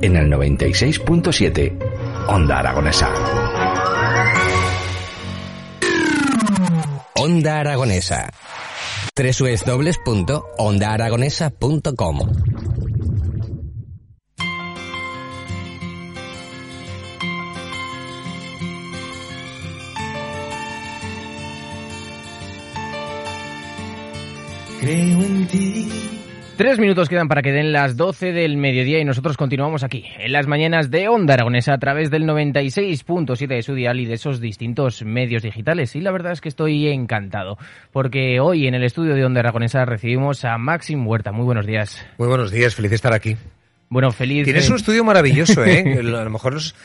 En el 96.7, Onda Aragonesa. Onda Aragonesa. www.ondaaragonesa.com Creo en ti. Tres minutos quedan para que den las 12 del mediodía y nosotros continuamos aquí, en las mañanas de Onda Aragonesa, a través del 96.7 de su dial y de esos distintos medios digitales. Y la verdad es que estoy encantado, porque hoy en el estudio de Onda Aragonesa recibimos a Maxim Huerta. Muy buenos días. Muy buenos días, feliz de estar aquí. Bueno, feliz. Tienes de- un estudio maravilloso, ¿eh? A lo mejor los,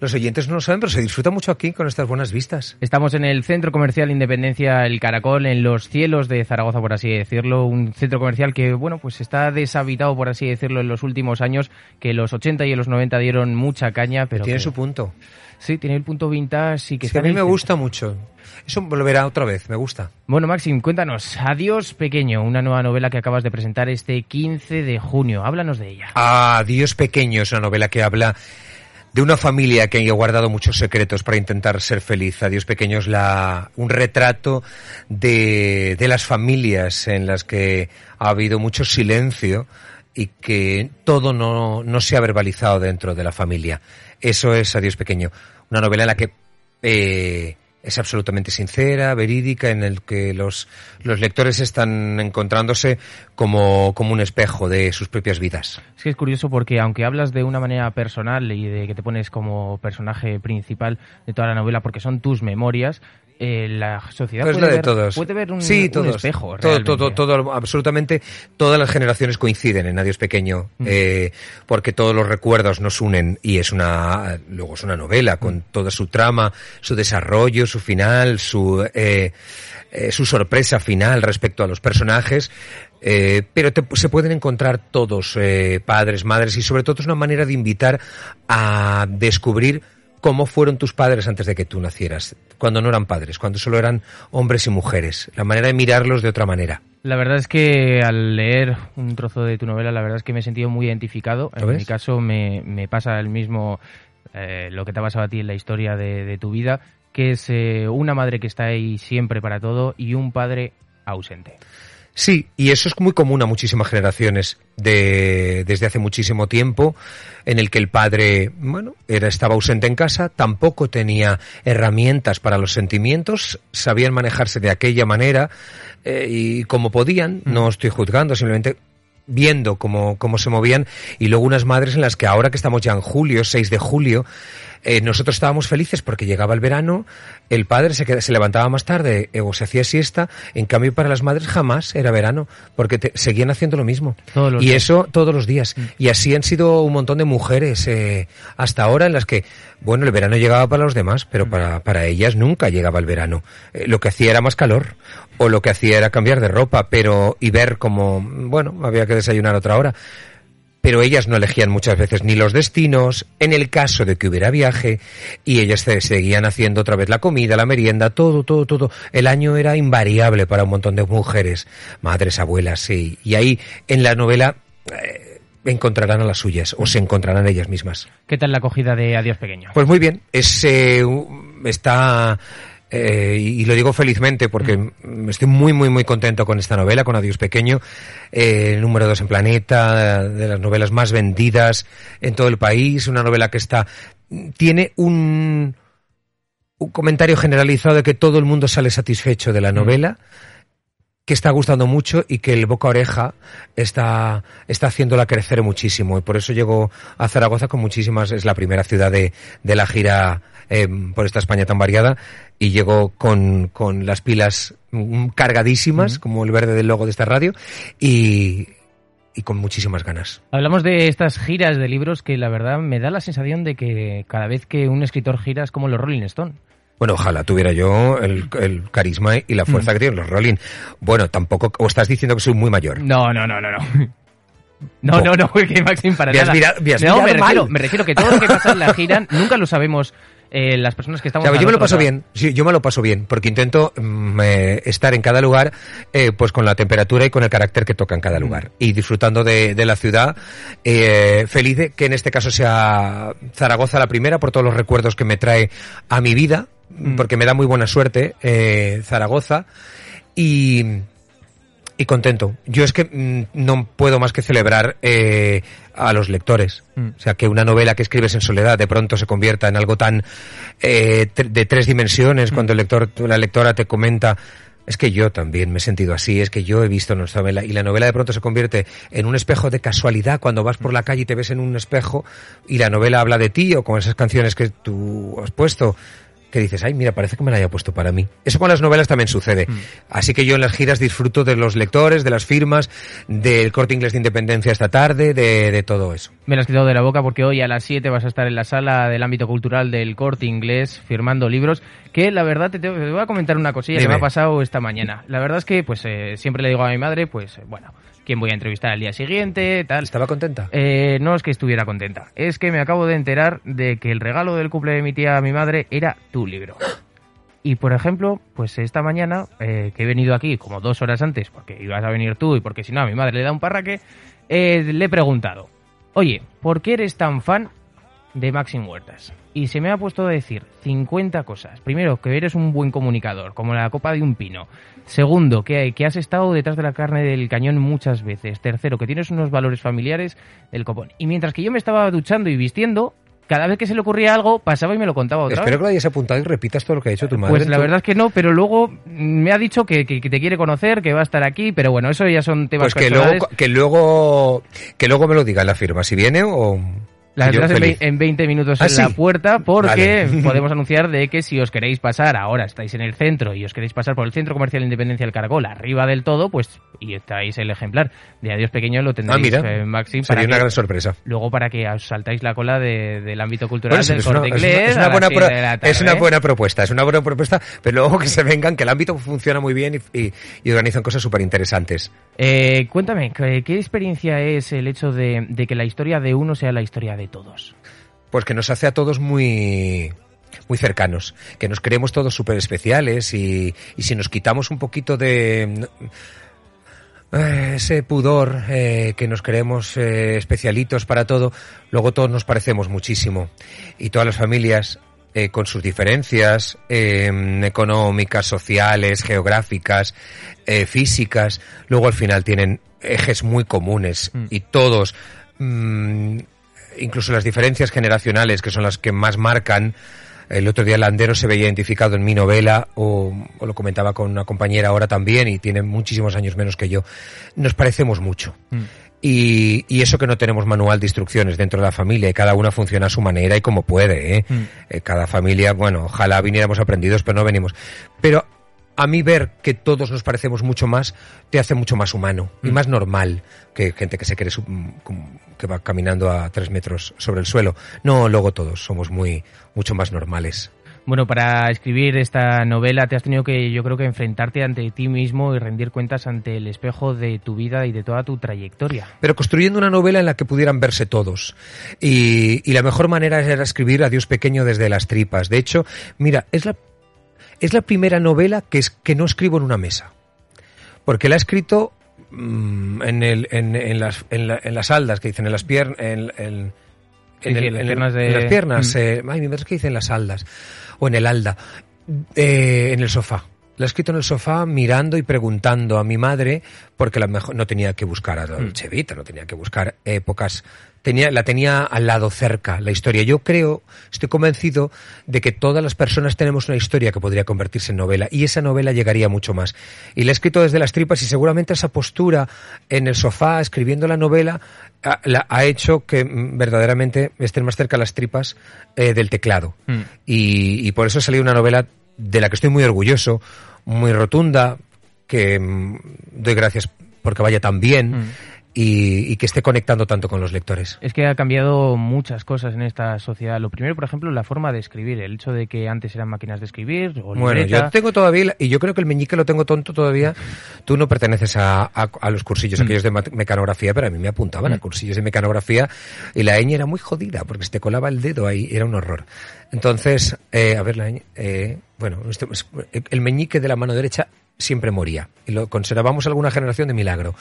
los oyentes no lo saben, pero se disfruta mucho aquí con estas buenas vistas. Estamos en el Centro Comercial Independencia El Caracol, en los cielos de Zaragoza, por así decirlo. Un centro comercial que, bueno, pues está deshabitado, por así decirlo, en los últimos años, que los 80 y los 90 dieron mucha caña, pero... Tiene que- su punto. Sí, tiene el punto vintage y que Sí, está a mí me gusta mucho. Eso volverá otra vez, me gusta. Bueno, Maxim, cuéntanos. Adiós Pequeño, una nueva novela que acabas de presentar este 15 de junio. Háblanos de ella. Adiós Pequeño es una novela que habla de una familia que ha guardado muchos secretos para intentar ser feliz. Adiós Pequeño es la, un retrato de, de las familias en las que ha habido mucho silencio y que todo no, no se ha verbalizado dentro de la familia. Eso es Adiós Pequeño. Una novela en la que eh, es absolutamente sincera, verídica, en el que los, los lectores están encontrándose como, como un espejo de sus propias vidas. Es que es curioso porque aunque hablas de una manera personal y de que te pones como personaje principal de toda la novela porque son tus memorias, eh, la sociedad Pues puede, la de ver, todos. puede ver un, sí, un todos. espejo. todo, todo, todo, absolutamente todas las generaciones coinciden en Adiós Pequeño, Mm. eh, porque todos los recuerdos nos unen y es una, luego es una novela con toda su trama, su desarrollo, su final, su, eh, eh, su sorpresa final respecto a los personajes. Eh, pero te- se pueden encontrar todos, eh, padres, madres, y sobre todo es una manera de invitar a descubrir cómo fueron tus padres antes de que tú nacieras, cuando no eran padres, cuando solo eran hombres y mujeres, la manera de mirarlos de otra manera. La verdad es que al leer un trozo de tu novela, la verdad es que me he sentido muy identificado. ¿Lo En ves? mi caso me, me pasa el mismo, eh, lo que te ha pasado a ti en la historia de, de tu vida, que es eh, una madre que está ahí siempre para todo y un padre ausente. Sí, y eso es muy común a muchísimas generaciones de, desde hace muchísimo tiempo, en el que el padre, bueno, era, estaba ausente en casa, tampoco tenía herramientas para los sentimientos, sabían manejarse de aquella manera eh, y como podían, no estoy juzgando, simplemente viendo cómo, cómo se movían y luego unas madres en las que ahora que estamos ya en julio, 6 de julio, eh, nosotros estábamos felices porque llegaba el verano, el padre se, se levantaba más tarde eh, o se hacía siesta, en cambio para las madres jamás era verano, porque te- seguían haciendo lo mismo. Todos los y días. eso todos los días. Y así han sido un montón de mujeres eh, hasta ahora en las que, bueno, el verano llegaba para los demás, pero para, para ellas nunca llegaba el verano. Eh, lo que hacía era más calor, o lo que hacía era cambiar de ropa, pero y ver como, bueno, había que desayunar otra hora pero ellas no elegían muchas veces ni los destinos, en el caso de que hubiera viaje, y ellas se- seguían haciendo otra vez la comida, la merienda, todo, todo, todo. El año era invariable para un montón de mujeres, madres, abuelas, sí. Y ahí, en la novela, eh, encontrarán a las suyas, o se encontrarán ellas mismas. ¿Qué tal la acogida de Adiós Pequeño? Pues muy bien, es, eh, está eh, y, y lo digo felizmente porque mm, estoy muy, muy, muy contento con esta novela, con Adiós Pequeño, eh, número dos en Planeta, de las novelas más vendidas en todo el país, una novela que está, tiene un, un comentario generalizado de que todo el mundo sale satisfecho de la novela que está gustando mucho y que el boca oreja está, está haciéndola crecer muchísimo. Y por eso llegó a Zaragoza con muchísimas, es la primera ciudad de, de la gira eh, por esta España tan variada, y llegó con, con las pilas mm, cargadísimas, como el verde del logo de esta radio, y, y con muchísimas ganas. Hablamos de estas giras de libros que la verdad me da la sensación de que cada vez que un escritor gira es como los Rolling Stone. Bueno, ojalá tuviera yo el, el carisma y la fuerza que tienen los Rolling. Bueno, tampoco, o estás diciendo que soy muy mayor. No, no, no, no, no. No, no, no, que Maxim para Me has nada. me has no, me refiero, me refiero que todo lo que pasa en la gira nunca lo sabemos eh, las personas que O estamos sea, yo me lo paso lado. bien, sí, yo me lo paso bien, porque intento mm, eh, estar en cada lugar eh, pues con la temperatura y con el carácter que toca en Mm. cada lugar. Y disfrutando de, de la ciudad, feliz de que en este caso sea Zaragoza la primera por todos los recuerdos que me trae a mi vida, Mm. porque me da muy buena suerte Zaragoza. Y, y contento. Yo es que mm, no puedo más que celebrar eh, a los lectores. Mm. O sea, que una novela que escribes en soledad de pronto se convierta en algo tan eh, de tres dimensiones, cuando el lector, la lectora te comenta. Es que yo también me he sentido así, es que yo he visto nuestra novela y la novela de pronto se convierte en un espejo de casualidad cuando vas por la calle y te ves en un espejo y la novela habla de ti o con esas canciones que tú has puesto que dices, ay, mira, parece que me la haya puesto para mí. Eso con las novelas también sucede. Así que yo en las giras disfruto de los lectores, de las firmas, del corte inglés de independencia esta tarde, de, de todo eso. Me lo has quitado de la boca porque hoy a las 7 vas a estar en la sala del ámbito cultural del corte inglés firmando libros. Que la verdad te, te voy a comentar una cosilla que Dime. me ha pasado esta mañana. La verdad es que pues eh, siempre le digo a mi madre, pues bueno, quién voy a entrevistar al día siguiente, tal. ¿Estaba contenta? Eh, no es que estuviera contenta, es que me acabo de enterar de que el regalo del cumple de mi tía a mi madre era tu libro. Y por ejemplo, pues esta mañana, eh, que he venido aquí como dos horas antes, porque ibas a venir tú y porque si no a mi madre le da un parraque, eh, le he preguntado, oye, ¿por qué eres tan fan de Maxim Huertas? Y se me ha puesto a decir 50 cosas. Primero, que eres un buen comunicador, como la copa de un pino. Segundo, que, que has estado detrás de la carne del cañón muchas veces. Tercero, que tienes unos valores familiares del copón. Y mientras que yo me estaba duchando y vistiendo, cada vez que se le ocurría algo, pasaba y me lo contaba otra Espero vez. que lo hayas apuntado y repitas todo lo que ha dicho tu madre. Pues la verdad es que no, pero luego me ha dicho que, que- que te quiere conocer, que va a estar aquí, pero bueno, eso ya son temas Pues que personales. luego, que luego que luego me lo diga en la firma, si viene o... La yo tendrás en, en 20 minutos ¿Ah, en la puerta porque Vale. podemos anunciar de que si os queréis pasar, ahora estáis en el centro y os queréis pasar por el Centro Comercial Independencia del Caracol, arriba del todo, pues y estáis el ejemplar de Adiós Pequeño, lo Ah, tendréis, mira, eh, Maxim, sería para una que- gran sorpresa. luego para que os saltáis la cola de- del ámbito cultural Bueno, del es, Corte una- Inglés es una las buena pro- es una buena propuesta, es una buena propuesta, pero luego que se vengan, que el ámbito funciona muy bien y, y- y organizan cosas súper interesantes. Eh, cuéntame, ¿qué, qué experiencia es el hecho de, de que la historia de uno sea la historia de todos? Pues que nos hace a todos muy muy cercanos, que nos creemos todos súper especiales y, y si nos quitamos un poquito de eh, ese pudor eh, que nos creemos eh, especialitos para todo, luego todos nos parecemos muchísimo y todas las familias eh, con sus diferencias económicas, sociales, geográficas, físicas, luego al final tienen ejes muy comunes Mm. y todos mm, incluso las diferencias generacionales, que son las que más marcan. El otro día Landero se veía identificado en mi novela, o, o lo comentaba con una compañera ahora también, y tiene muchísimos años menos que yo. Nos parecemos mucho. Y, y eso que no tenemos manual de instrucciones dentro de la familia, y cada una funciona a su manera y como puede. ¿eh? Mm. Eh, cada familia, bueno, ojalá viniéramos aprendidos, pero no venimos. Pero a mí ver que todos nos parecemos mucho más te hace mucho más humano y más normal que gente que se cree como- que va caminando a tres metros sobre el suelo. No, luego todos somos muy mucho más normales. Bueno, para escribir esta novela te has tenido que, yo creo que enfrentarte ante ti mismo y rendir cuentas ante el espejo de tu vida y de toda tu trayectoria. Pero construyendo una novela en la que pudieran verse todos. Y, y la mejor manera era escribir a Dios pequeño desde las tripas. De hecho, mira, es la, es la primera novela que, es, que no escribo en una mesa. Porque la he escrito mm, en, el, en, en las, en, la- en las aldas, que dicen, en las piernas. En, Sí, el- piernas de- en las piernas, Mm. eh, ay, mi madre es que dice en las aldas, o en el alda. Eh, en el sofá. La he escrito en el sofá mirando y preguntando a mi madre, porque la mejor, no tenía que buscar a la Vita, no tenía que buscar épocas, tenía, la tenía al lado cerca, la historia. Yo creo, estoy convencido de que todas las personas tenemos una historia que podría convertirse en novela, y esa novela llegaría mucho más. Y la he escrito desde las tripas, y seguramente esa postura en el sofá, escribiendo la novela, ha, la- ha hecho que mm, verdaderamente estén más cerca las tripas eh, del teclado. Mm. Y, y por eso ha salido una novela de la que estoy muy orgulloso, muy rotunda, que mm, doy gracias porque vaya tan bien Mm. Y, y que esté conectando tanto con los lectores. Es que ha cambiado muchas cosas en esta sociedad. Lo primero, por ejemplo, la forma de escribir. El hecho de que antes eran máquinas de escribir o Bueno, yo tengo todavía, y yo creo que el meñique lo tengo tonto todavía. Tú no perteneces a, a- a los cursillos Mm. aquellos de mecanografía, pero a mí me apuntaban a cursillos de mecanografía y la ñ era muy jodida porque se te colaba el dedo ahí, era un horror. Entonces, eh, a ver, la ñ, eh, bueno, este- el meñique de la mano derecha siempre moría y lo conservamos alguna generación de milagro.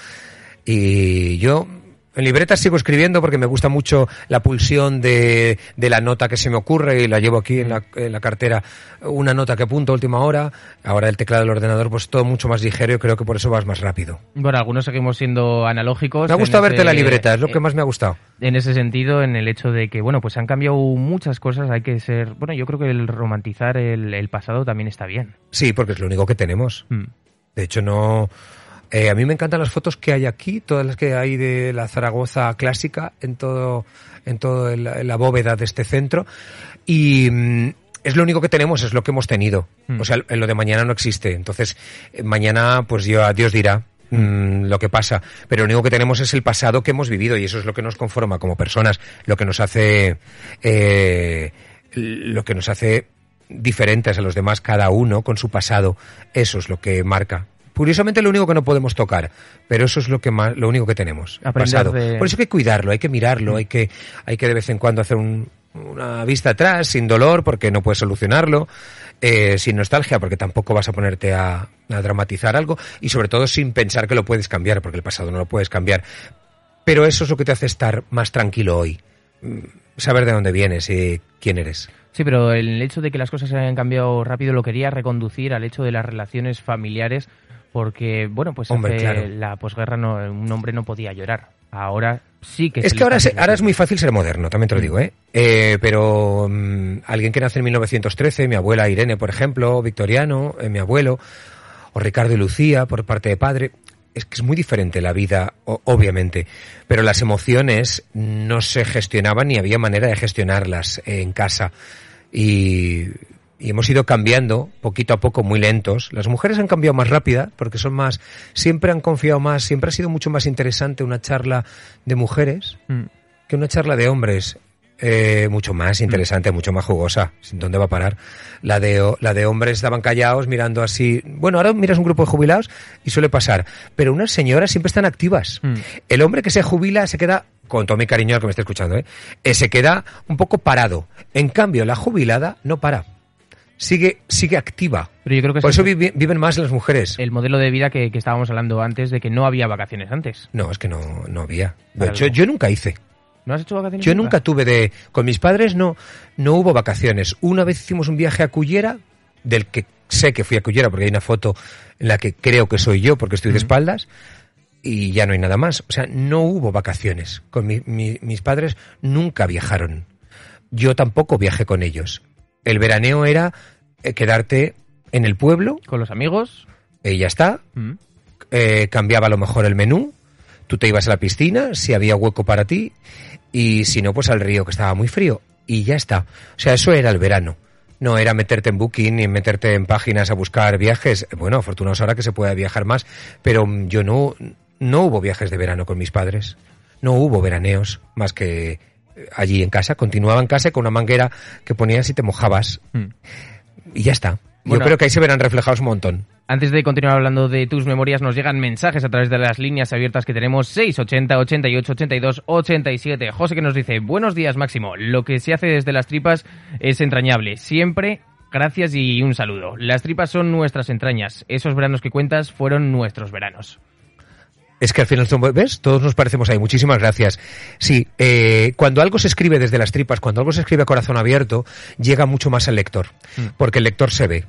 Y yo en libretas sigo escribiendo porque me gusta mucho la pulsión de, de la nota que se me ocurre y la llevo aquí en la, en la cartera, una nota que apunto a última hora. Ahora el teclado del ordenador, pues todo mucho más ligero y creo que por eso vas más rápido. Bueno, algunos seguimos siendo analógicos. Me ha gustado verte ese- la libreta, es lo que eh, más me ha gustado. En ese sentido, en el hecho de que, bueno, pues han cambiado muchas cosas, hay que ser... Bueno, yo creo que el romantizar el, el pasado también está bien. Sí, porque es lo único que tenemos. Mm. De hecho, no. Eh, a mí me encantan las fotos que hay aquí, todas las que hay de la Zaragoza clásica en todo, en todo el- en la bóveda de este centro. Y mm, es lo único que tenemos, es lo que hemos tenido. Mm. O sea, en lo de mañana no existe. Entonces, eh, mañana, pues yo, Dios dirá. mm, lo que pasa, pero lo único que tenemos es el pasado que hemos vivido y eso es lo que nos conforma como personas, lo que nos hace, eh, lo que nos hace diferentes a los demás, cada uno con su pasado. Eso es lo que marca. Curiosamente lo único que no podemos tocar, pero eso es lo que más, lo único que tenemos. pasado. de- Por eso hay que cuidarlo, hay que mirarlo, hay que, hay que de vez en cuando hacer un- una vista atrás, sin dolor, porque no puedes solucionarlo, eh, sin nostalgia, porque tampoco vas a ponerte a, a dramatizar algo, y sobre todo sin pensar que lo puedes cambiar, porque el pasado no lo puedes cambiar. Pero eso es lo que te hace estar más tranquilo hoy. Mm, Saber de dónde vienes y quién eres. Sí, pero el hecho de que las cosas hayan cambiado rápido lo quería reconducir al hecho de las relaciones familiares, porque, bueno, pues Hombre, hace claro. la posguerra no, un hombre no podía llorar. Ahora sí que Es que ahora, se- ahora es muy fácil ser moderno, también te lo digo, ¿eh? Eh, pero mm, alguien que nace en 1913, mi abuela Irene, por ejemplo, Victoriano, eh, mi abuelo, o Ricardo y Lucía, por parte de padre, es que es muy diferente la vida, obviamente, pero las emociones no se gestionaban ni había manera de gestionarlas en casa. Y, y hemos ido cambiando poquito a poco, muy lentos. Las mujeres han cambiado más rápida porque son más, siempre han confiado más, siempre ha sido mucho más interesante una charla de mujeres Mm. que una charla de hombres. Eh, mucho más interesante, mucho más jugosa. ¿Dónde va a parar? La de, la de hombres estaban callados mirando así. Bueno, ahora miras un grupo de jubilados y suele pasar. Pero unas señoras siempre están activas. Mm. El hombre que se jubila se queda, con todo mi cariño al que me esté escuchando, ¿eh? Eh, se queda un poco parado. En cambio, la jubilada no para. Sigue, sigue activa. Pero yo creo que Por es eso viven más las mujeres. el modelo de vida que, que estábamos hablando antes de que no había vacaciones antes. No, es que no, no había. Para Yo, yo nunca hice. ¿No has hecho vacaciones? Yo nunca tuve de... Con mis padres no, no hubo vacaciones. Una vez hicimos un viaje a Cullera, del que sé que fui a Cullera porque hay una foto en la que creo que soy yo porque estoy de espaldas y ya no hay nada más. O sea, no hubo vacaciones. Con mi- mi- mis padres nunca viajaron. Yo tampoco viajé con ellos. El veraneo era eh, quedarte en el pueblo Con los amigos. y ya está. Mm. Eh, cambiaba a lo mejor el menú, tú te ibas a la piscina, si había hueco para ti, y si no, pues al río, que estaba muy frío, y ya está. O sea, eso era el verano. No era meterte en Booking ni meterte en páginas a buscar viajes. Bueno, afortunados ahora que se puede viajar más, pero mm, yo no, no hubo viajes de verano con mis padres. No hubo veraneos más que eh, allí en casa. Continuaba en casa con una manguera que ponías y te mojabas. Mm. Y ya está. Bueno. Yo creo que ahí se verán reflejados un montón. Antes de continuar hablando de tus memorias, nos llegan mensajes a través de las líneas abiertas que tenemos 680 88 82 87. José que nos dice, buenos días Máximo, lo que se hace desde las tripas es entrañable. Siempre gracias y un saludo. Las tripas son nuestras entrañas. Esos veranos que cuentas fueron nuestros veranos. Es que al final, son- ¿ves? Todos nos parecemos ahí. Muchísimas gracias. Sí, eh, cuando algo se escribe desde las tripas, cuando algo se escribe a corazón abierto, llega mucho más al lector. Mm. Porque el lector se ve.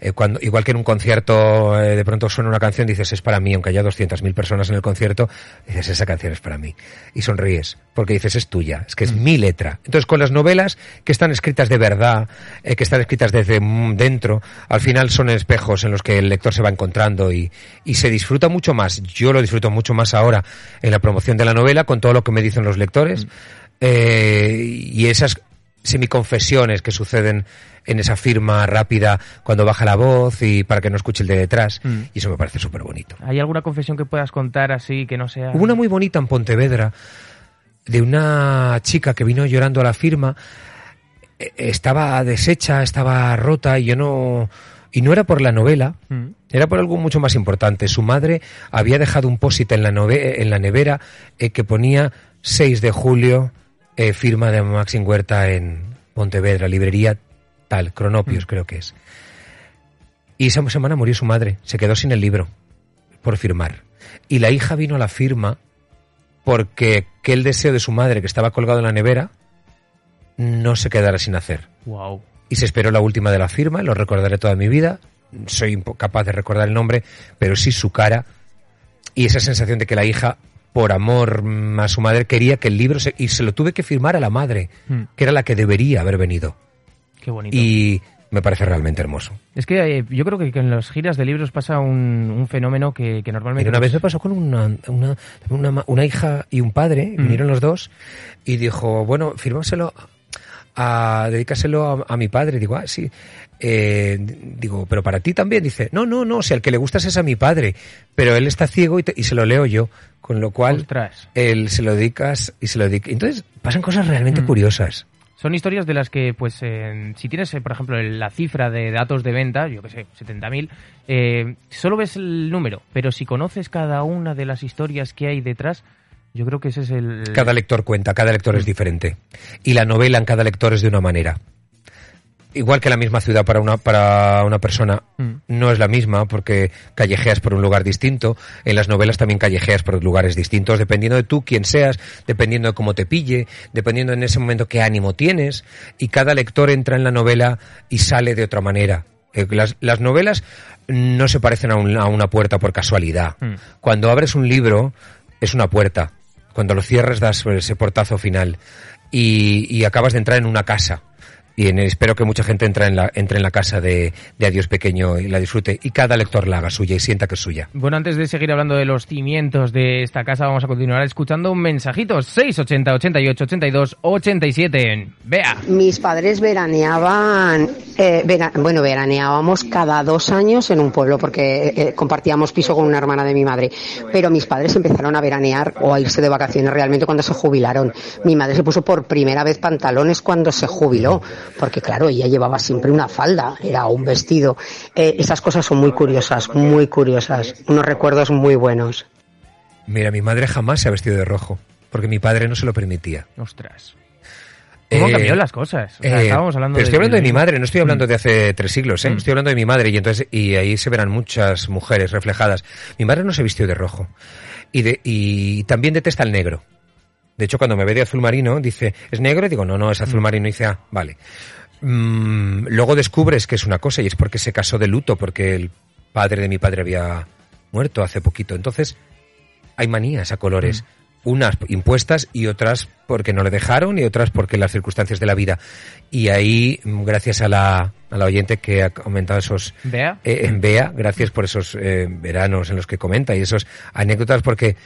Eh, cuando, igual que en un concierto eh, de pronto suena una canción, dices es para mí, aunque haya 200.000 personas en el concierto, dices esa canción es para mí. Y sonríes, porque dices es tuya, es que es mi letra. Entonces con las novelas que están escritas de verdad, eh, que están escritas desde mm, dentro, al final son espejos en los que el lector se va encontrando y, y se disfruta mucho más. Yo lo disfruto mucho más ahora en la promoción de la novela con todo lo que me dicen los lectores. Eh, y esas semiconfesiones que suceden en esa firma rápida cuando baja la voz y para que no escuche el de detrás. Mm. Y eso me parece súper bonito. ¿Hay alguna confesión que puedas contar así que no sea...? Hubo una muy bonita en Pontevedra de una chica que vino llorando a la firma. Eh, Estaba deshecha, estaba rota y yo no... Y no era por la novela, Mm. era por algo mucho más importante. Su madre había dejado un pósit en la, nove- en la nevera eh, que ponía 6 de julio, eh, firma de Maxim Huerta en Pontevedra, librería tal, Cronopios creo que es. Y esa semana murió su madre, se quedó sin el libro por firmar. Y la hija vino a la firma porque aquel deseo de su madre que estaba colgado en la nevera no se quedara sin hacer Wow. y se esperó la última de la firma, lo recordaré toda mi vida, soy impo- capaz de recordar el nombre, pero sí su cara y esa sensación de que la hija, por amor mm, a su madre, quería que el libro se, y se lo tuve que firmar a la madre, Mm. que era la que debería haber venido. Qué bonito. Y me parece realmente hermoso. Es que eh, yo creo que, que en las giras de libros pasa un, un fenómeno que, que normalmente... Una vez me pasó con una, una, una, ma- una hija y un padre, Mm. vinieron los dos, y dijo, bueno, firmárselo, a, dedícaselo a, a mi padre. Digo, ah, sí. Eh, digo, pero para ti también. Dice, no, no, no, si al que le gustas es a mi padre, pero él está ciego y, te- y se lo leo yo, con lo cual Ostras. él se lo dedicas y se lo dedica. Entonces pasan cosas realmente Mm. curiosas. Son historias de las que, pues, eh, si tienes, eh, por ejemplo, la cifra de datos de venta, yo que sé, 70.000, eh, solo ves el número, pero si conoces cada una de las historias que hay detrás, yo creo que ese es el... Cada lector cuenta, cada lector es diferente. Y la novela en cada lector es de una manera. Igual que la misma ciudad para una, para una persona Mm. no es la misma porque callejeas por un lugar distinto. En las novelas también callejeas por lugares distintos, dependiendo de tú quién seas, dependiendo de cómo te pille, dependiendo en ese momento qué ánimo tienes. Y cada lector entra en la novela y sale de otra manera. Eh, Las, las novelas no se parecen a, un- a una puerta por casualidad. Mm. Cuando abres un libro es una puerta. Cuando lo cierras das ese portazo final y, y acabas de entrar en una casa. Y en- espero que mucha gente entre en la, entre en la casa de, de Adiós Pequeño y la disfrute. Y cada lector la haga suya y sienta que es suya. Bueno, antes de seguir hablando de los cimientos de esta casa, vamos a continuar escuchando mensajitos. 680 88 82 87. Vea. Mis padres veraneaban, eh, vera- bueno, veraneábamos cada dos años en un pueblo porque eh, compartíamos piso con una hermana de mi madre. Pero mis padres empezaron a veranear o a irse de vacaciones realmente cuando se jubilaron. Mi madre se puso por primera vez pantalones cuando se jubiló, porque claro, ella llevaba siempre una falda, era un vestido. Eh, esas cosas son muy curiosas, muy curiosas, unos recuerdos muy buenos. Mira, mi madre jamás se ha vestido de rojo. Porque mi padre no se lo permitía. Ostras. ¿Cómo Eh, las cosas? O sea, Eh, estábamos hablando pero estoy hablando de mi madre, no estoy hablando de hace tres siglos, ¿eh? Mm. Estoy hablando de mi madre y entonces y ahí se verán muchas mujeres reflejadas. Mi madre no se vistió de rojo y de y también detesta el negro. De hecho, cuando me ve de azul marino, dice, ¿es negro? Y digo, no, no, es azul marino. Y dice, ah, vale. Mm, luego descubres que es una cosa y es porque se casó de luto, porque el padre de mi padre había muerto hace poquito. Entonces, hay manías a colores. Unas impuestas y otras porque no le dejaron y otras porque las circunstancias de la vida. Y ahí, mm, gracias a la, a la oyente que ha comentado esos Vea. eh, en Bea, gracias por esos eh, veranos en los que comenta y esos anécdotas porque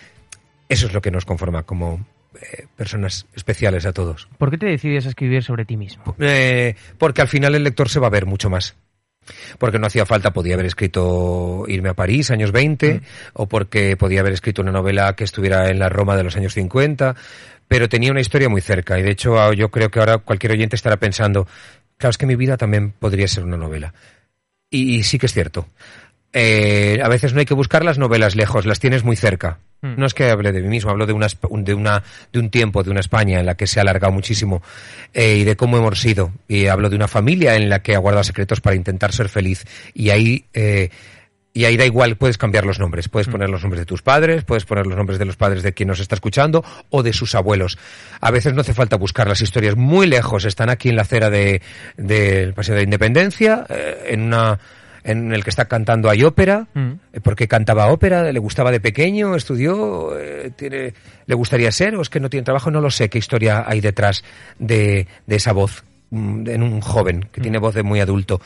eso es lo que nos conforma como eh, personas especiales a todos. ¿Por qué te decides a escribir sobre ti mismo? Eh, porque al final el lector se va a ver mucho más. Porque no hacía falta, podía haber escrito Irme a París, años 20, o porque podía haber escrito una novela que estuviera en la Roma de los años 50, pero tenía una historia muy cerca. Y de hecho, ah, yo creo que ahora cualquier oyente estará pensando, claro, es que mi vida también podría ser una novela. Y, y sí que es cierto. Eh, a veces no hay que buscar las novelas lejos, las tienes muy cerca. Mm. No es que hable de mí mismo, hablo de una, de una de un tiempo, de una España en la que se ha alargado muchísimo eh, y de cómo hemos sido. Y hablo de una familia en la que ha guardado secretos para intentar ser feliz. Y ahí eh, y ahí da igual, puedes cambiar los nombres. Puedes poner los nombres de tus padres, puedes poner los nombres de los padres de quien nos está escuchando o de sus abuelos. A veces no hace falta buscar las historias muy lejos. Están aquí en la acera de- del Paseo de Independencia, eh, en una en el que está cantando hay ópera, Mm. eh, porque cantaba ópera, le gustaba de pequeño, estudió, eh, tiene, le gustaría ser, o es que no tiene trabajo, no lo sé qué historia hay detrás de, de esa voz mm, en un joven que tiene voz de muy adulto.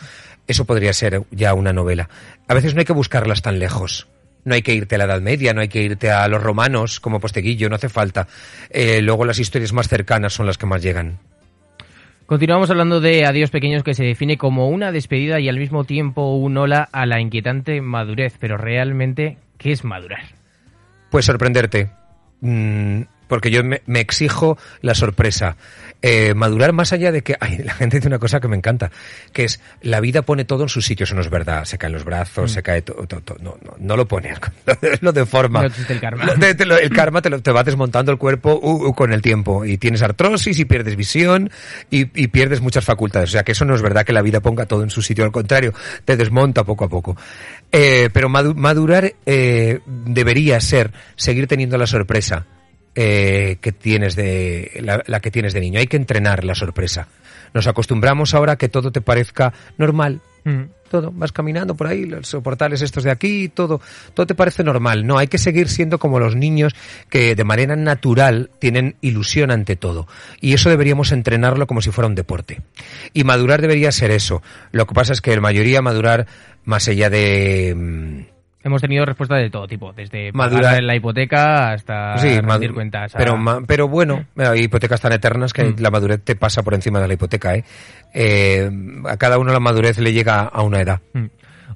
Eso podría ser ya una novela. A veces no hay que buscarlas tan lejos. No hay que irte a la Edad Media, no hay que irte a los romanos como Posteguillo, no hace falta. Eh, luego las historias más cercanas son las que más llegan. Continuamos hablando de Adiós Pequeños, que se define como una despedida y al mismo tiempo un hola a la inquietante madurez. Pero realmente, ¿qué es madurar? Pues sorprenderte. Mm, porque yo me, me exijo la sorpresa. Eh, madurar más allá de que... Ay, la gente dice una cosa que me encanta, que es la vida pone todo en sus sitios. Eso no es verdad. Se caen los brazos, se cae todo. no, no, no lo pone, lo deforma. No el karma. Te- te lo- el karma te, lo- te va desmontando el cuerpo uh, uh, con el tiempo. Y tienes artrosis y pierdes visión y, y pierdes muchas facultades. O sea que eso no es verdad que la vida ponga todo en su sitio. Al contrario, te desmonta poco a poco. Eh, pero madu- madurar eh, debería ser seguir teniendo la sorpresa eh, que tienes de la, la que tienes de niño. Hay que entrenar la sorpresa. Nos acostumbramos ahora a que todo te parezca normal. Mm. Todo, vas caminando por ahí, los soportales estos de aquí, todo, todo te parece normal. No, hay que seguir siendo como los niños que de manera natural tienen ilusión ante todo. Y eso deberíamos entrenarlo como si fuera un deporte. Y madurar debería ser eso. Lo que pasa es que la mayoría madurar más allá de... Hemos tenido respuestas de todo tipo, desde Madurar. pagar la hipoteca hasta Sí, rendir cuentas. a- Pero, pero bueno, hay hipotecas tan eternas que Mm. la madurez te pasa por encima de la hipoteca. ¿eh? Eh, a cada uno la madurez le llega a una edad. Mm.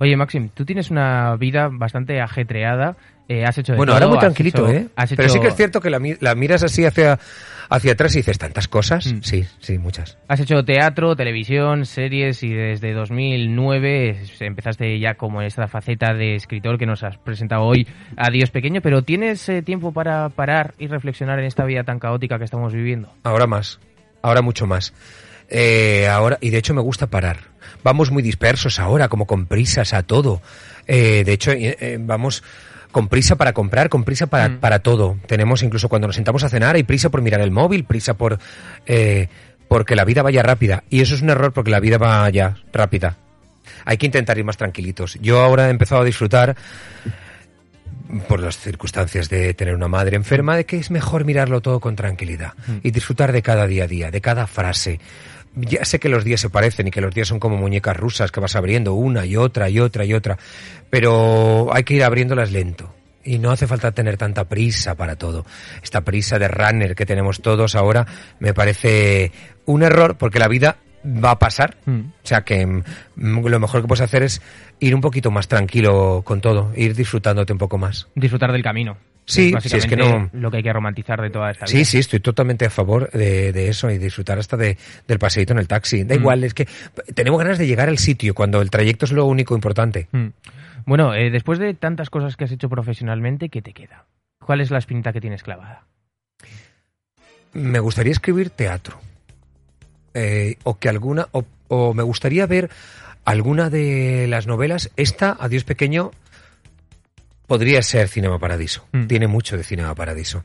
Oye, Maxim, tú tienes una vida bastante ajetreada. eh, has hecho de Bueno, todo, ahora muy tranquilito, hecho- ¿eh? Pero sí que es cierto que la, la miras así hacia, hacia atrás y dices, ¿tantas cosas? Mm. Sí, sí, muchas. Has hecho teatro, televisión, series y desde 2009 empezaste ya como en esta faceta de escritor que nos has presentado hoy a Dios Pequeño, pero ¿tienes eh, tiempo para parar y reflexionar en esta vida tan caótica que estamos viviendo? Ahora más, ahora mucho más. Eh, ahora, y de hecho me gusta parar. Vamos muy dispersos ahora, como con prisas a todo. Eh, de hecho, eh, eh, vamos con prisa para comprar, con prisa para, Mm. para todo. Tenemos incluso cuando nos sentamos a cenar, hay prisa por mirar el móvil, prisa por eh, porque la vida vaya rápida. Y eso es un error porque la vida va ya rápida. Hay que intentar ir más tranquilitos. Yo ahora he empezado a disfrutar por las circunstancias de tener una madre enferma, de que es mejor mirarlo todo con tranquilidad y disfrutar de cada día a día, de cada frase. Ya sé que los días se parecen y que los días son como muñecas rusas que vas abriendo una y otra y otra y otra, pero hay que ir abriéndolas lento. Y no hace falta tener tanta prisa para todo. Esta prisa de runner que tenemos todos ahora me parece un error porque la vida va a pasar. Mm. O sea que mm, lo mejor que puedes hacer es ir un poquito más tranquilo con todo, ir disfrutándote un poco más. Disfrutar del camino. Sí, Es si es que no- Lo que hay que romantizar de toda esta vida. Sí, sí, estoy totalmente a favor de, de eso y disfrutar hasta de, del paseíto en el taxi. Da Mm. igual, es que tenemos ganas de llegar al sitio cuando el trayecto es lo único importante. Mm. Bueno, eh, después de tantas cosas que has hecho profesionalmente, ¿qué te queda? ¿Cuál es la espinita que tienes clavada? Me gustaría escribir teatro. Eh, o que alguna, o, o me gustaría ver alguna de las novelas. Esta, Adiós Pequeño, podría ser Cinema Paradiso. Mm. Tiene mucho de Cinema Paradiso.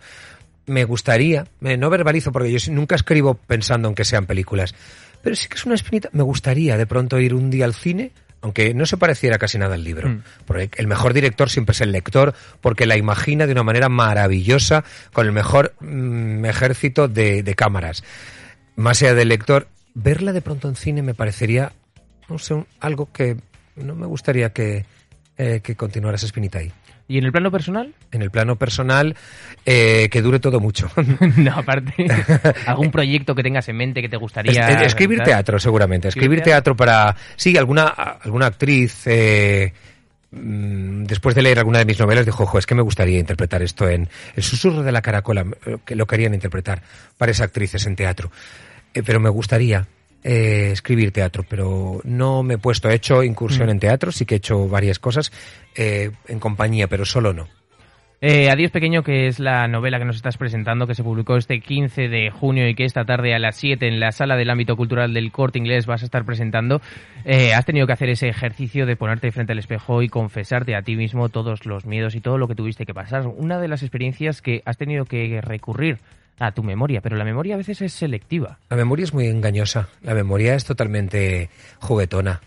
Me gustaría, me- no verbalizo porque yo nunca escribo pensando en que sean películas, pero sí que es una espinita. Me gustaría de pronto ir un día al cine, aunque no se pareciera casi nada al libro. Mm. Porque el mejor director siempre es el lector, porque la imagina de una manera maravillosa, con el mejor mm, ejército de, de cámaras. Más allá del lector, verla de pronto en cine me parecería, no sé, un- algo que no me gustaría que, eh, que continuara esa espinita ahí. ¿Y en el plano personal? En el plano personal, eh, que dure todo mucho. no, aparte. ¿Algún proyecto que tengas en mente que te gustaría. Es- es- escribir teatro, seguramente. ¿Escribir teatro para. Sí, alguna, alguna actriz. eh, mm, después de leer alguna de mis novelas, dijo: Ojo, es que me gustaría interpretar esto en El susurro de la caracola, eh, que lo querían interpretar para esas actrices en teatro. Eh, pero me gustaría eh, escribir teatro, pero no me he puesto. He hecho incursión Mm. en teatro, sí que he hecho varias cosas eh, en compañía, pero solo no. Eh, Adiós Pequeño, que es la novela que nos estás presentando, que se publicó este 15 de junio y que esta tarde a las 7 en la sala del ámbito cultural del Corte Inglés vas a estar presentando. Eh, has tenido que hacer ese ejercicio de ponerte frente al espejo y confesarte a ti mismo todos los miedos y todo lo que tuviste que pasar. Una de las experiencias que has tenido que recurrir a tu memoria, pero la memoria a veces es selectiva. La memoria es muy engañosa. La memoria es totalmente juguetona.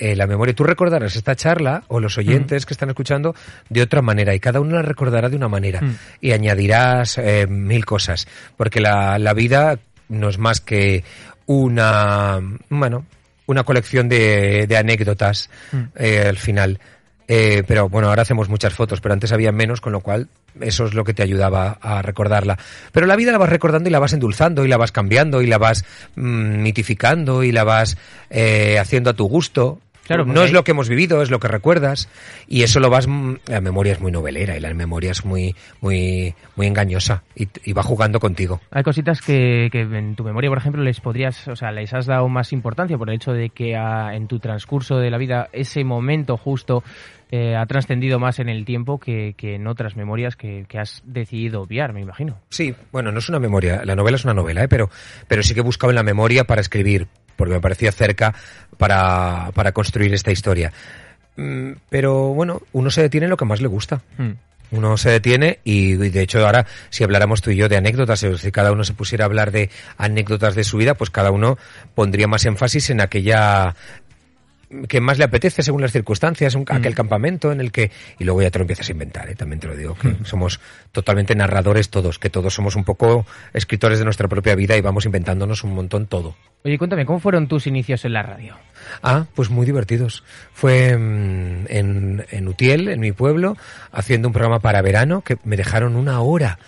eh, la memoria. Tú recordarás esta charla o los oyentes que están escuchando de otra manera y cada uno la recordará de una manera Mm. y añadirás eh, mil cosas porque la, la vida no es más que una, bueno, una colección de, de anécdotas Mm. eh, al final. Eh, pero bueno, ahora hacemos muchas fotos, pero antes había menos, con lo cual eso es lo que te ayudaba a recordarla. Pero la vida la vas recordando y la vas endulzando y la vas cambiando y la vas mm, mitificando y la vas eh, haciendo a tu gusto. Claro, no es lo que hemos vivido, es lo que recuerdas y eso lo vas. mm, La memoria es muy novelera y la memoria es muy, muy, muy engañosa y, y va jugando contigo. Hay cositas que, que en tu memoria, por ejemplo, les podrías, o sea, les has dado más importancia por el hecho de que ah, en tu transcurso de la vida ese momento justo eh, ha trascendido más en el tiempo que, que en otras memorias que, que has decidido obviar, me imagino. Sí, bueno, no es una memoria, la novela es una novela, ¿eh? pero, pero sí que he buscado en la memoria para escribir, porque me parecía cerca para, para construir esta historia. Mm, Pero bueno, uno se detiene en lo que más le gusta. Mm. Uno se detiene y, y, de hecho ahora si habláramos tú y yo de anécdotas, si cada uno se pusiera a hablar de anécdotas de su vida, pues cada uno pondría más énfasis en aquella que más le apetece según las circunstancias, un, aquel campamento en el que... Y luego ya te lo empiezas a inventar, ¿eh? también te lo digo, que somos totalmente narradores todos, que todos somos un poco escritores de nuestra propia vida y vamos inventándonos un montón todo. Oye, cuéntame, ¿cómo fueron tus inicios en la radio? Ah, pues muy divertidos. Fue mm, en, en Utiel, en mi pueblo, haciendo un programa para verano que me dejaron una hora.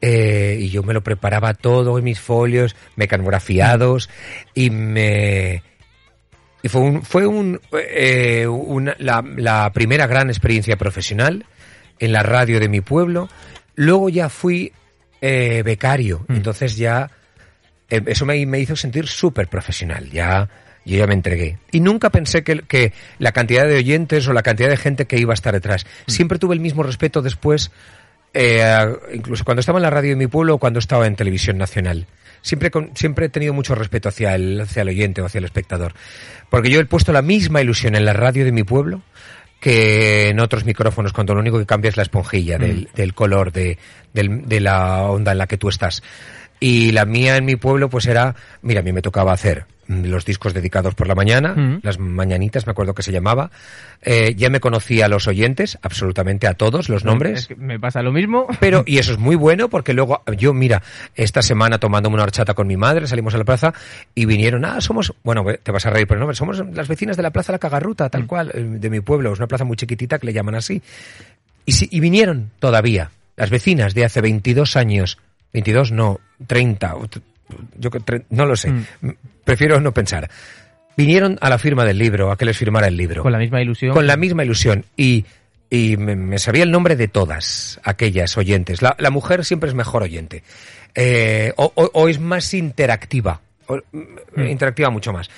Eh, y yo me lo preparaba todo en mis folios, mecanografiados, y me... Y fue un, fue un, eh, una- la, la primera gran experiencia profesional en la radio de mi pueblo. Luego ya fui eh, becario, entonces ya eh, eso me, me hizo sentir súper profesional. Ya, yo ya me entregué. Y nunca pensé que, que la cantidad de oyentes o la cantidad de gente que iba a estar detrás. Siempre tuve el mismo respeto después, eh, incluso cuando estaba en la radio de mi pueblo o cuando estaba en televisión nacional. Siempre, con- siempre he tenido mucho respeto hacia el, hacia el oyente o hacia el espectador. Porque yo he puesto la misma ilusión en la radio de mi pueblo que en otros micrófonos cuando lo único que cambia es la esponjilla del, del color de, del- de la onda en la que tú estás. Y la mía en mi pueblo pues era, mira, a mí me tocaba hacer mm, los discos dedicados por la mañana, Mm. las mañanitas me acuerdo que se llamaba. Eh, ya me conocía a los oyentes, absolutamente a todos los nombres. Es que me pasa lo mismo. Pero, y eso es muy bueno porque luego yo, mira, esta semana tomándome una horchata con mi madre, salimos a la plaza y vinieron, ah, somos, bueno, te vas a reír por el nombre, somos las vecinas de la Plaza La Cagarruta, tal cual, eh, de mi pueblo, es una plaza muy chiquitita que le llaman así. Y, sí, y vinieron todavía, las vecinas de hace 22 años, 22 no, 30, o t- yo no lo sé, Mm. Prefiero no pensar. Vinieron a la firma del libro, a que les firmara el libro Con la misma ilusión. con la misma ilusión y, y me, me sabía el nombre de todas aquellas oyentes. La, la mujer siempre es mejor oyente Eh, o, o- o es más interactiva, o- mm, interactiva mucho más.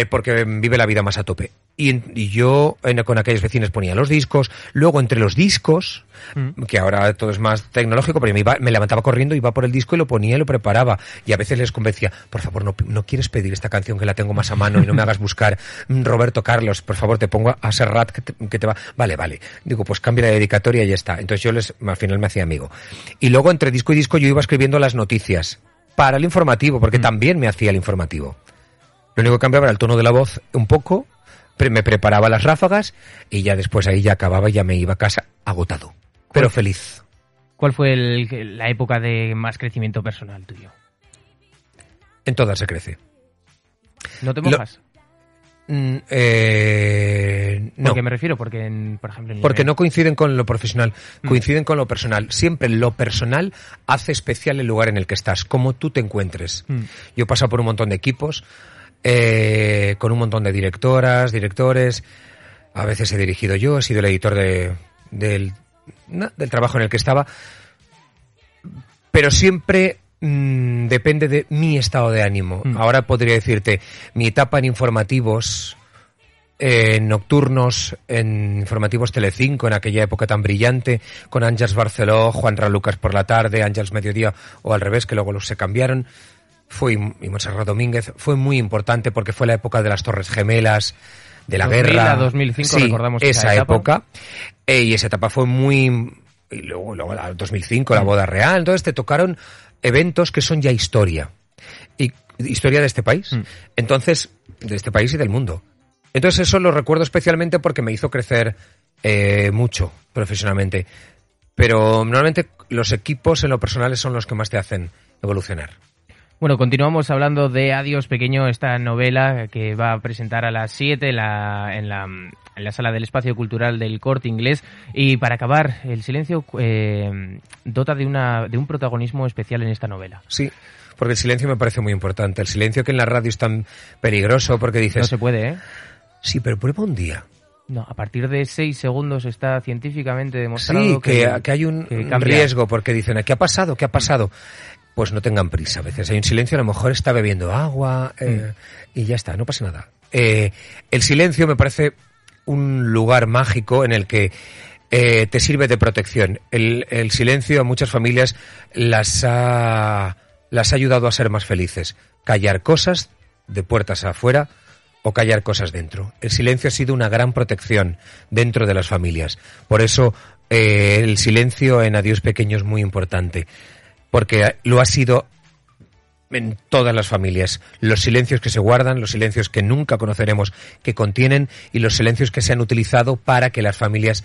Eh, porque vive la vida más a tope. Y, y yo en- con aquellos vecinos ponía los discos, luego entre los discos, Mm. que ahora todo es más tecnológico, pero me, iba- me levantaba corriendo, iba por el disco y lo ponía y lo preparaba. Y a veces les convencía, por favor, no, no quieres pedir esta canción que la tengo más a mano y no me hagas buscar mm, Roberto Carlos, por favor, te pongo a Serrat que te, que te va. Vale, vale. Digo, pues cambia la dedicatoria y ya está. Entonces yo les, al final me hacía amigo. Y luego entre disco y disco yo iba escribiendo las noticias para el informativo, porque también me hacía el informativo. Lo único que cambiaba era el tono de la voz un poco, me preparaba las ráfagas y ya después ahí ya acababa y ya me iba a casa agotado, pero feliz. ¿Cuál fue el- la época de más crecimiento personal tuyo? En todas se crece. ¿No te Lo- mojas? Mm, eh, no, ¿Por qué me refiero? Porque, en- por ejemplo... en- porque no coinciden con lo profesional, Mm. coinciden con lo personal. Siempre lo personal hace especial el lugar en el que estás, como tú te encuentres. Mm. Yo he pasado por un montón de equipos, eh, con un montón de directoras, directores. A veces he dirigido yo, he sido el editor de, del, trabajo en el que estaba. Pero siempre mm, depende de mi estado de ánimo. Mm. Ahora podría decirte, mi etapa en informativos, eh, nocturnos, en informativos Telecinco, en aquella época tan brillante, con Ángels Barceló, Juan Ra Lucas por la tarde, Ángels Mediodía, o al revés, que luego los se cambiaron. Fue, y Montserrat Domínguez, fue muy importante porque fue la época de las Torres Gemelas, de la 2000 guerra. a 2005, Sí, recordamos esa, época. Eh, y esa etapa fue muy... Y luego, luego la 2005, Mm. la boda real. Entonces te tocaron eventos que son ya historia. Y historia de este país. Mm. Entonces, de este país y del mundo. Entonces eso lo recuerdo especialmente porque me hizo crecer eh, mucho profesionalmente. Pero normalmente los equipos en lo personal son los que más te hacen evolucionar. Bueno, continuamos hablando de Adiós Pequeño, esta novela que va a presentar a las 7 en la, en la, en la sala del Espacio Cultural del Corte Inglés. Y para acabar, el silencio eh, dota de, una, de un protagonismo especial en esta novela. Sí, porque el silencio me parece muy importante. El silencio que en la radio es tan peligroso porque dices... No se puede, ¿eh? Sí, pero prueba un día. No, a partir de seis segundos está científicamente demostrado sí, que, que, hay un, que un cambia. riesgo porque dicen, ¿qué ha pasado? ¿Qué ha pasado? Pues no tengan prisa. A veces hay un silencio, a lo mejor está bebiendo agua eh, y ya está, no pasa nada. Eh, el silencio me parece un lugar mágico en el que eh, te sirve de protección. El, el silencio a muchas familias las ha, las ha ayudado a ser más felices. Callar cosas de puertas afuera o callar cosas dentro. El silencio ha sido una gran protección dentro de las familias. Por eso eh, el silencio en Adiós Pequeño es muy importante, porque lo ha sido en todas las familias. Los silencios que se guardan, los silencios que nunca conoceremos que contienen y los silencios que se han utilizado para que las familias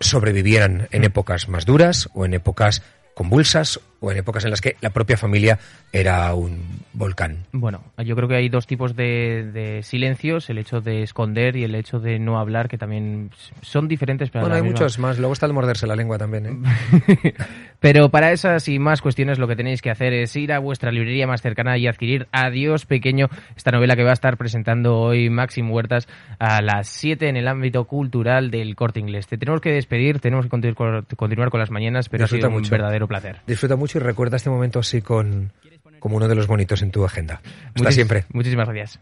sobrevivieran en épocas más duras o en épocas convulsas o en épocas en las que la propia familia era un volcán. Bueno, yo creo que hay dos tipos de, de silencios, el hecho de esconder y el hecho de no hablar, que también son diferentes. Pero Bueno, hay misma- muchos más. Luego está el morderse la lengua también. ¿eh? Pero para esas y más cuestiones lo que tenéis que hacer es ir a vuestra librería más cercana y adquirir Adiós Pequeño, esta novela que va a estar presentando hoy Maxim Huertas a las 7 en el ámbito cultural del Corte Inglés. Te tenemos que despedir, tenemos que continu- con- continuar con las mañanas, pero Disfruta ha sido un mucho. verdadero placer. Disfruta mucho y recuerda este momento así con como uno de los bonitos en tu agenda. Hasta Muchis- siempre. Muchísimas gracias.